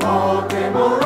Vote, vote, vote,